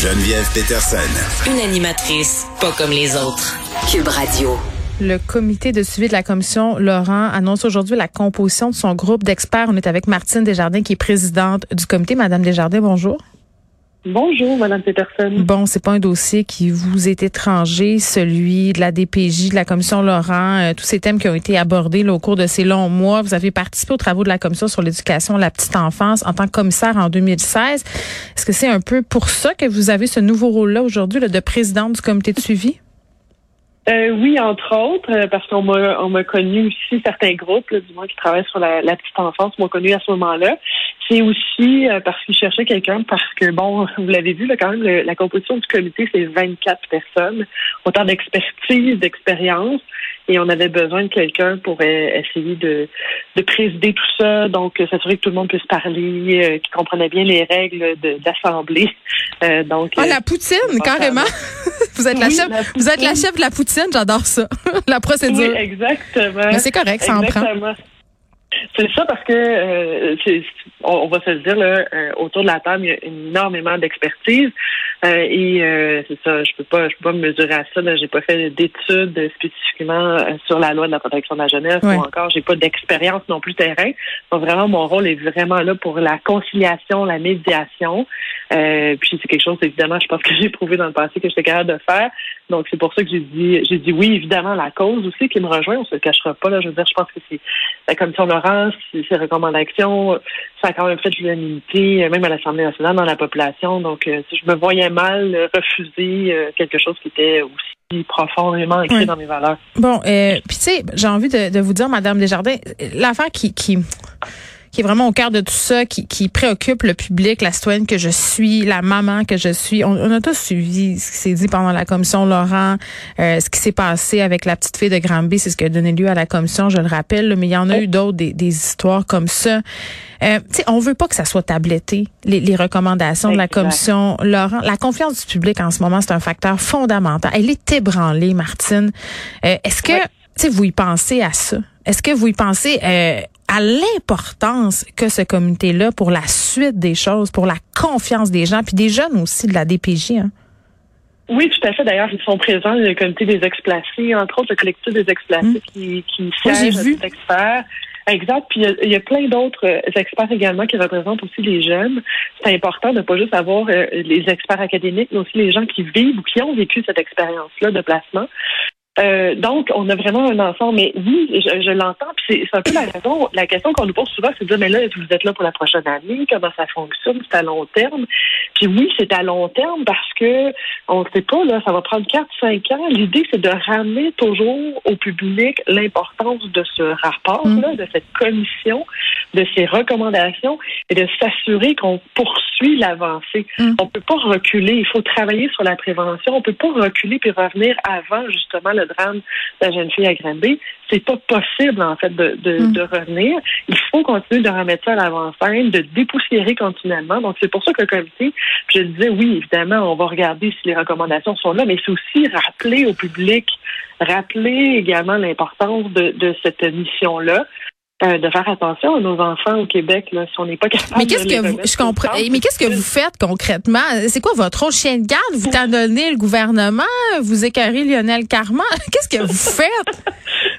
Geneviève Peterson. Une animatrice pas comme les autres. Cube Radio. Le comité de suivi de la commission Laurent annonce aujourd'hui la composition de son groupe d'experts. On est avec Martine Desjardins qui est présidente du comité. Madame Desjardins, bonjour. Bonjour, Madame Peterson. Bon, c'est pas un dossier qui vous est étranger, celui de la DPJ, de la commission Laurent, euh, tous ces thèmes qui ont été abordés au cours de ces longs mois. Vous avez participé aux travaux de la commission sur l'éducation de la petite enfance en tant que commissaire en 2016. Est-ce que c'est un peu pour ça que vous avez ce nouveau rôle-là aujourd'hui, de présidente du comité de suivi? Euh, oui, entre autres, euh, parce qu'on m'a on m'a connu aussi certains groupes, du moins qui travaillent sur la, la petite enfance, m'ont connu à ce moment-là. C'est aussi euh, parce qu'ils cherchaient quelqu'un, parce que, bon, vous l'avez vu, là, quand même, la composition du comité, c'est 24 personnes, autant d'expertise, d'expérience, et on avait besoin de quelqu'un pour euh, essayer de, de présider tout ça, donc s'assurer que tout le monde puisse parler, euh, qu'il comprenait bien les règles d'assemblée. donc, ah, la poutine, carrément! vous êtes la chef, vous êtes la chef de la poutine, j'adore ça. la procédure. Oui, exactement. Mais c'est correct, ça en prend. C'est ça parce que euh, on, va se le dire là, euh, autour de la table, il y a énormément d'expertise euh, et c'est ça. Je peux pas, je peux pas me mesurer à ça. J'ai pas fait d'études spécifiquement sur la loi de la protection de la jeunesse ou encore j'ai pas d'expérience non plus terrain. Donc vraiment, mon rôle est vraiment là pour la conciliation, la médiation. puis c'est quelque chose évidemment, je pense que j'ai prouvé dans le passé que j'étais capable de faire. Donc c'est pour ça que j'ai dit, j'ai dit oui évidemment la cause aussi qui me rejoint. On se le cachera pas là. Je veux dire, je pense que c'est la commission Laurent, ses recommandations, ça a quand même fait l'unanimité, même à l'Assemblée nationale, dans la population. Donc, euh, je me voyais mal refuser euh, quelque chose qui était aussi profondément ancré dans mes valeurs. Bon, euh, puis tu sais, j'ai envie de, vous dire, Madame Desjardins, l'affaire qui, qui qui est vraiment au cœur de tout ça, qui, qui préoccupe le public, la citoyenne que je suis, la maman que je suis. On, a tous suivi ce qui s'est dit pendant la commission Laurent, euh, ce qui s'est passé avec la petite fille de Granby, c'est ce qui a donné lieu à la commission, je le rappelle, mais il y en a eu d'autres, des, des, histoires comme ça. Euh, on veut pas que ça soit tabletté, les, les recommandations de la commission Laurent. La confiance du public en ce moment, c'est un facteur fondamental. Elle est ébranlée, Martine. Euh, est-ce que, tu vous y pensez à ça? Est-ce que vous y pensez euh, à l'importance que ce comité-là pour la suite des choses, pour la confiance des gens, puis des jeunes aussi de la DPJ? Hein? Oui, tout à fait. D'ailleurs, ils sont présents, le comité des ex-placés, entre autres le collectif des ex-placés hum. qui, qui siège vu. experts. Exact. Puis il y, a, plein d'autres euh, experts également qui représentent aussi les jeunes. C'est important de ne pas juste avoir euh, les experts académiques, mais aussi les gens qui vivent ou qui ont vécu cette expérience-là de placement. Euh, donc, on a vraiment un ensemble. Mais oui, je, je l'entends. Puis c'est un peu la raison. La question qu'on nous pose souvent, c'est de dire, mais là, vous êtes là pour la prochaine année. Comment ça fonctionne? C'est à long terme. Puis oui, c'est à long terme parce que on ne sait pas, là, ça va prendre 4-5 ans. L'idée, c'est de ramener toujours au public l'importance de ce rapport-là, mm. de cette commission, de ces recommandations et de s'assurer qu'on poursuit l'avancée. Mm. On peut pas reculer. Il faut travailler sur la prévention. On peut pas reculer puis revenir avant, justement, le drame de la jeune fille à Granby. C'est pas possible, en fait, de, de, mm. de revenir. Il faut continuer de remettre ça à l'avant-scène, de dépoussiérer continuellement. Donc, c'est pour ça que le comité, je disais, oui, évidemment, on va regarder si les recommandations sont là, mais c'est aussi rappeler au public, rappeler également l'importance de, de cette mission-là. Euh, de faire attention à nos enfants au Québec là, si on n'est pas capable mais qu'est-ce que vous, je comprends mais qu'est-ce que vous faites concrètement? C'est quoi votre rôle? Chien de garde? Vous t'en donnez le gouvernement? Vous écarrez Lionel Carman? Qu'est-ce que vous faites?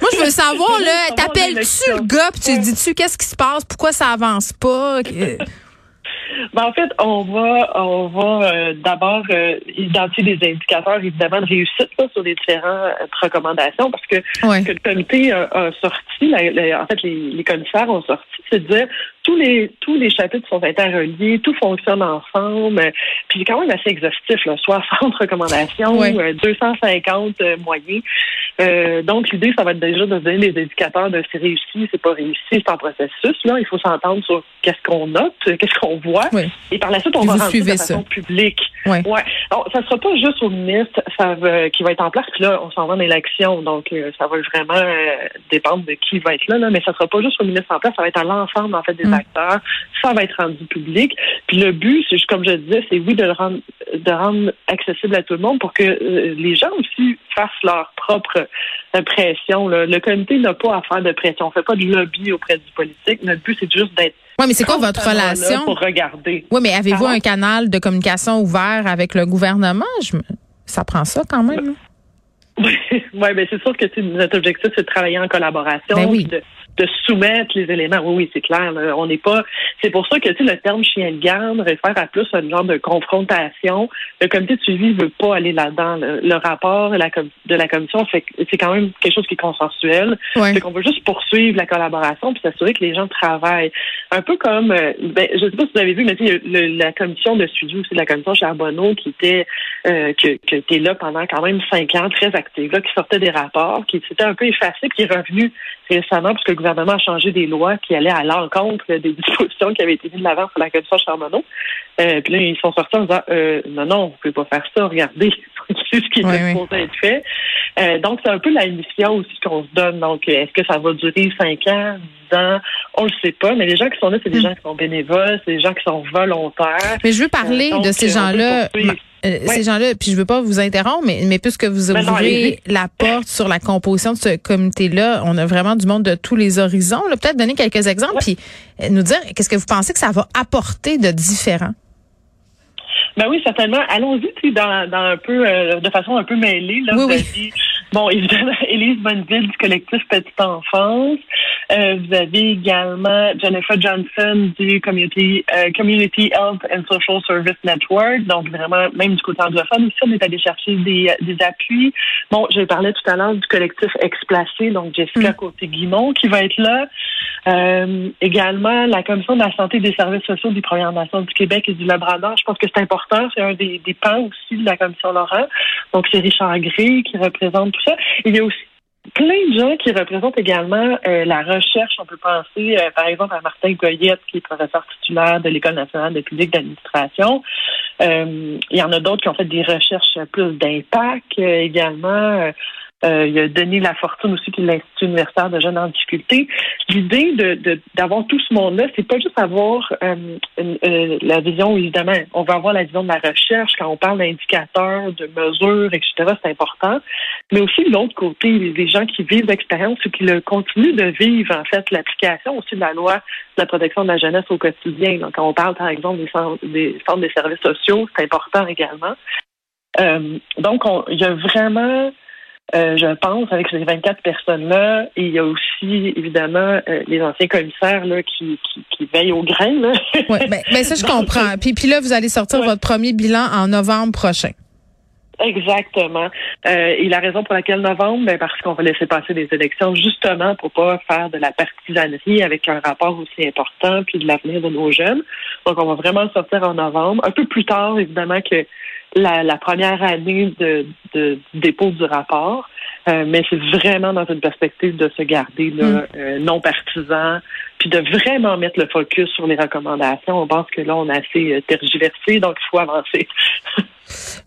Moi je veux savoir là t'appelles-tu le gars puis tu dis-tu qu'est-ce qui se passe? Pourquoi ça avance pas? Ben, en fait, on va, on va euh, d'abord euh, identifier des indicateurs, évidemment, de réussite sur les différentes recommandations, parce que ce que le comité a, sorti, en fait, les, les commissaires ont sorti, c'est de dire tous les tous les chapitres sont interreliés, tout fonctionne ensemble. Puis c'est quand même assez exhaustif, là, 60 recommandations, 250 euh, moyens. Euh, donc l'idée, ça va être déjà de donner les indicateurs de c'est réussi, c'est pas réussi, c'est en processus. Là, il faut s'entendre sur qu'est-ce qu'on note, qu'est-ce qu'on voit. Et par la suite, on va rendre de façon publique. Ouais. ouais. Alors, ça sera pas juste au ministre ça va, qui va être en place. Puis là, on s'en va en élection, donc euh, ça va vraiment dépendre de qui va être là, là. Mais ça sera pas juste au ministre en place, ça va être à l'ensemble en fait des mm. Acteurs. Ça va être rendu public. Puis le but, c'est comme je disais, c'est oui de le rendre, de rendre accessible à tout le monde pour que euh, les gens aussi fassent leur propre euh, pression. Le comité n'a pas à faire de pression. On fait pas de lobby auprès du politique. Notre but, c'est juste d'être oui, mais c'est quoi votre relation? Pour regarder. Oui, mais avez-vous un canal de communication ouvert avec le gouvernement? Ça prend ça quand même. Oui, ouais, ben c'est sûr que notre objectif, c'est de travailler en collaboration. Ben oui de soumettre les éléments. Oui, oui, c'est clair. On n'est pas. C'est pour ça que tu sais, le terme chien de garde réfère à plus un genre de confrontation. Le comité de suivi ne veut pas aller là-dedans. Le, rapport de la, de la commission, c'est quand même quelque chose qui est consensuel. C'est qu'on veut juste poursuivre la collaboration puis s'assurer que les gens travaillent. Un peu comme, euh, ben, je ne sais pas si vous avez vu, mais le, la commission de suivi aussi de la commission Charbonneau qui était euh, qui, était là pendant quand même cinq ans, très active, là, qui sortait des rapports, qui s'était un peu effacé, qui est revenu récemment parce que le gouvernement a changé des lois qui allaient à l'encontre des dispositions qui avaient été mises de l'avant sur la commission Charbonneau. Euh, puis là, ils sont sortis en disant euh, non, non, vous pouvez pas faire ça, regardez, c'est ce qui est supposé être fait. Euh, donc, c'est un peu la mission aussi qu'on se donne. Donc, est-ce que ça va durer cinq ans, dix ans? On le sait pas, mais les gens qui sont là, c'est des hmm. gens qui sont bénévoles, c'est des gens qui sont volontaires. Mais je veux parler de ces gens-là. Euh, ces gens-là, puis je veux pas vous interrompre, mais, mais puisque vous ouvrez la porte sur la composition de ce comité-là, on a vraiment du monde de tous les horizons. Peut-être donner quelques exemples, puis euh, nous dire qu'est-ce que vous pensez que ça va apporter de différent. Ben oui, certainement. Allons-y dans, dans un peu euh, de façon un peu mêlée. Là, oui, bon, évidemment, Élise Bonneville du collectif Petite Enfance. Euh, vous avez également Jennifer Johnson du Community, euh, Community Health and Social Service Network. Donc, vraiment, même du côté anglophone aussi, on est allé chercher des, des appuis. Bon, je parlais tout à l'heure du collectif Explacé, donc Jessica mm. Côté-Guimont qui va être là. Euh, également, la Commission de la santé des services sociaux des Premières Nations du Québec et du Labrador. Je pense que c'est important. C'est un des, des pans aussi de la Commission Laurent. Donc, c'est Richard Gray qui représente Il y a aussi plein de gens qui représentent également euh, la recherche. On peut penser, euh, par exemple, à Martin Goyette, qui est professeur titulaire de l'École nationale de public d'administration. Euh, il y en a d'autres qui ont fait des recherches plus d'impact également. Euh, il a Denis Lafortune aussi, qui est l'Institut universitaire de jeunes en difficulté. L'idée de, d'avoir tout ce monde-là, c'est pas juste avoir euh, euh, la vision, évidemment, on va avoir la vision de la recherche quand on parle d'indicateurs, de mesures, etc., c'est important, mais aussi de l'autre côté, les gens qui vivent l'expérience ou qui le continuent de vivre, en fait, l'application aussi de la loi de la protection de la jeunesse au quotidien. Donc, quand on parle, par exemple, des centres des, centres des services sociaux, c'est important également. donc, il y a vraiment euh, je pense, avec ces 24 personnes-là. Et il y a aussi, évidemment, euh, les anciens commissaires là, qui, qui, veillent aux graines. oui, ben, ben, ça, je comprends. Puis, puis là, vous allez sortir votre premier bilan en novembre prochain. Exactement. Euh, et la raison pour laquelle novembre, ben parce qu'on va laisser passer des élections justement pour pas faire de la partisanerie avec un rapport aussi important puis de l'avenir de nos jeunes. Donc on va vraiment sortir en novembre, un peu plus tard évidemment que la, première année de, dépôt du rapport. Euh, mais c'est vraiment dans une perspective de se garder là, mm. euh, non partisan, puis de vraiment mettre le focus sur les recommandations. On pense que là, on a assez euh, tergiversé, donc il faut avancer.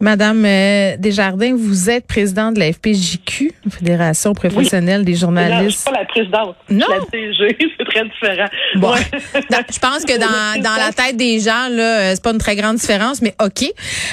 Madame euh, Desjardins, vous êtes présidente de la FPJQ, Fédération professionnelle des journalistes. je suis pas la présidente. Non? La DG, c'est très différent. Bon. je pense que dans, dans la tête des gens, là, euh, c'est pas une très grande différence, mais OK.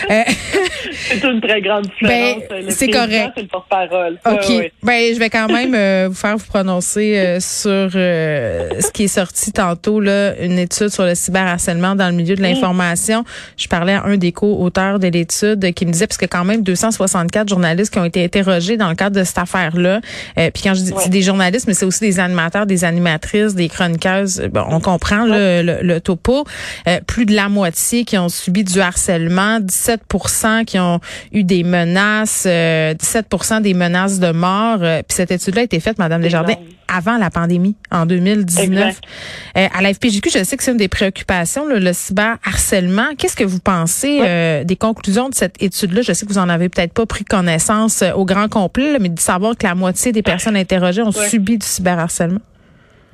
Euh, c'est une très grande différence. Ben, c'est correct. C'est le porte-parole. OK. Ben, je vais quand même vous faire vous prononcer sur ce qui est sorti tantôt, là, une étude sur le cyberharcèlement dans le milieu de mm. l'information. Je parlais à un des co-auteurs de l'étude qui me disait, parce que quand même 264 journalistes qui ont été interrogés dans le cadre de cette affaire-là. Euh, puis quand je dis des journalistes, mais c'est aussi des animateurs, des animatrices, des chroniqueuses. Bon, on comprend le, le, topo. Euh, plus de la moitié qui ont subi du harcèlement, 17% qui ont eu des menaces, 17% euh, des menaces de mort. puis cette étude-là a été faite, Madame Desjardins, avant la pandémie, en 2019. à la FPJQ, je sais que c'est une des préoccupations, le, le cyberharcèlement. Qu'est-ce que vous pensez des conclusions de cette étude-là, je sais que vous en avez peut-être pas pris connaissance euh, au grand complet, mais de savoir que la moitié des personnes interrogées ont subi du cyberharcèlement.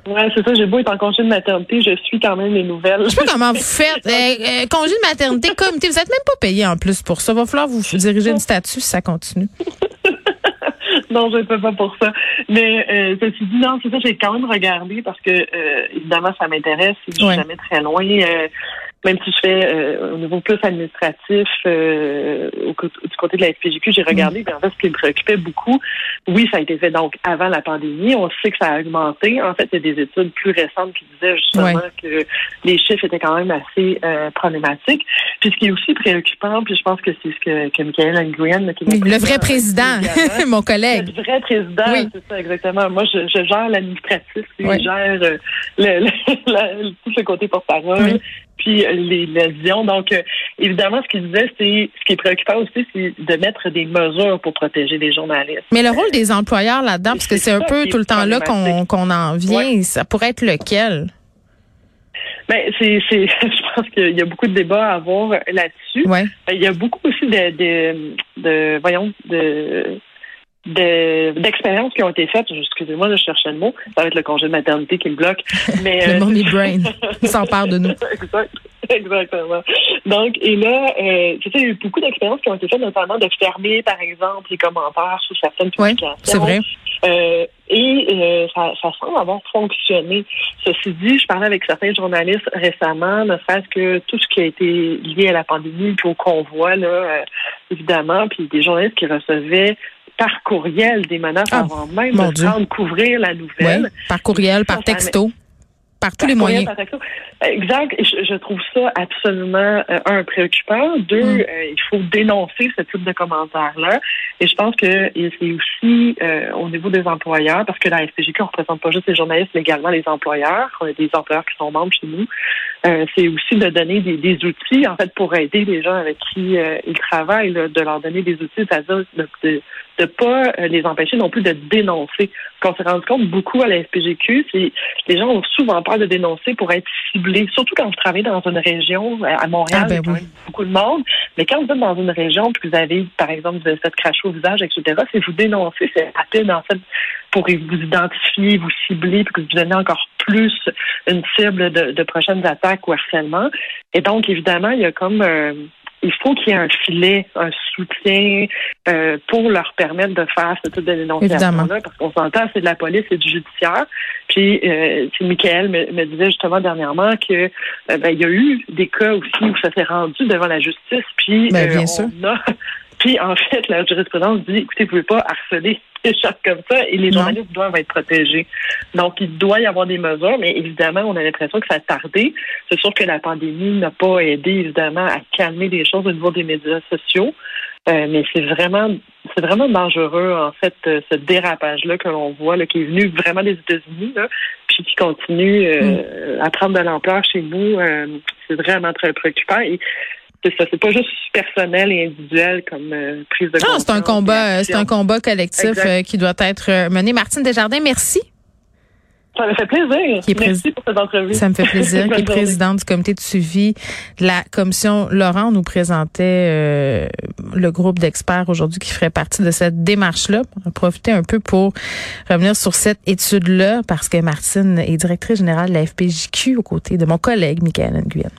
Oui, c'est ça. J'ai beau être en congé de maternité, je suis quand même les nouvelles. Je sais pas comment vous faites. Euh, euh, congé de maternité, comité, vous êtes même pas payé en plus pour ça. Il va falloir vous diriger une statut si ça continue. non, je ne peux pas pour ça. Mais euh, ceci dit, non, c'est ça, j'ai quand même regardé parce que évidemment, ça m'intéresse. Je suis jamais très loin. Même si je fais euh, au niveau plus administratif euh, au, du côté de la FPJQ, j'ai regardé, mm. en fait, ce qui me préoccupait beaucoup, oui, ça a été fait donc avant la pandémie. On sait que ça a augmenté. En fait, il y a des études plus récentes qui disaient justement que les chiffres étaient quand même assez euh, problématiques. Puis ce qui est aussi préoccupant, puis je pense que c'est ce que, que Michael Nguyen, qui le vrai président, mon collègue. Le vrai président, c'est ça exactement. Moi, je, je gère l'administratif, je gère le, le, tout ce côté porte-parole puis les lésions. Donc, euh, évidemment, ce qu'il disait, c'est ce qui est préoccupant aussi, c'est de mettre des mesures pour protéger les journalistes. Mais le rôle des employeurs là-dedans, parce que c'est un peu tout le temps là qu'on en vient, ça pourrait être lequel? Ben, c'est, c'est, je pense qu'il y a beaucoup de débats à avoir là-dessus. Ouais. Il y a beaucoup aussi de, de, de voyons, de d'expériences qui ont été faites. Excusez-moi, je cherchais le mot. Ça va être le congé de maternité qui le bloque. Mais, le euh, mommy brain. S'empare de nous. Exact. Exactement. Donc, et là, euh, tu sais, il y a eu beaucoup d'expériences qui ont été faites, notamment de fermer, par exemple, les commentaires sous certaines publications. c'est vrai. Euh, et euh, ça, ça, semble avoir fonctionné. Ceci dit, je parlais avec certains journalistes récemment, ne serait-ce que tout ce qui a été lié à la pandémie, puis au convoi, là, euh, évidemment, puis des journalistes qui recevaient par courriel des menaces ah, avant même de couvrir la nouvelle. par courriel, par texto par tous les moyens. Exact. Je, je, trouve ça absolument euh, un préoccupant. Deux, mm. euh, il faut dénoncer ce type de commentaires-là. Et je pense que c'est aussi euh, au niveau des employeurs, parce que la FPGQ ne représente pas juste les journalistes, mais également les employeurs. On a des employeurs qui sont membres chez nous. c'est aussi de donner des, des, outils, en fait, pour aider les gens avec qui ils travaillent, de leur donner des outils, c'est-à-dire de, de de pas les empêcher non plus de dénoncer. Ce qu'on s'est rendu compte beaucoup à la FPGQ, c'est les gens ont souvent peur de dénoncer pour être ciblés, surtout quand vous travaillez dans une région, à Montréal, ah, ben beaucoup de monde, mais quand vous êtes dans une région, puis vous avez, par exemple, vous avez fait cracher au visage, etc., si vous dénoncez, c'est rapide, en fait, pour vous identifier, vous cibler, puis que vous devenez encore plus une cible de, de prochaines attaques ou harcèlement. Et donc, évidemment, il y a comme... Euh, il faut qu'il y ait un filet, un soutien euh, pour leur permettre de faire ce type de dénonciation-là, parce qu'on s'entend, c'est de la police et du judiciaire. Puis, euh, Michael me, disait justement dernièrement que euh, ben, il y a eu des cas aussi où ça s'est rendu devant la justice, puis ben, bien sûr. Puis, en fait, la jurisprudence dit, écoutez, vous ne pouvez pas harceler des choses comme ça et les journalistes doivent être protégés. Donc, il doit y avoir des mesures, mais évidemment, on a l'impression que ça a tardé. C'est sûr que la pandémie n'a pas aidé, évidemment, à calmer les choses au niveau des médias sociaux. Euh, mais c'est vraiment c'est vraiment dangereux, en fait, euh, ce dérapage-là que l'on voit, là, qui est venu vraiment des États-Unis, puis qui continue euh, mm. à prendre de l'ampleur chez nous. c'est vraiment très préoccupant. Et c'est ça, c'est pas juste personnel et individuel comme euh, prise de Non, c'est un combat, c'est un combat collectif euh, qui doit être euh, mené. Martine Desjardins, merci. Ça me fait plaisir. Merci pour cette entrevue. Ça me fait plaisir. qui est présidente du comité de suivi de la commission Laurent nous présentait le groupe d'experts aujourd'hui qui ferait partie de cette démarche-là. On va profiter un peu pour revenir sur cette étude-là parce que Martine est directrice générale de la FPJQ aux côtés de mon collègue Michael Nguyen.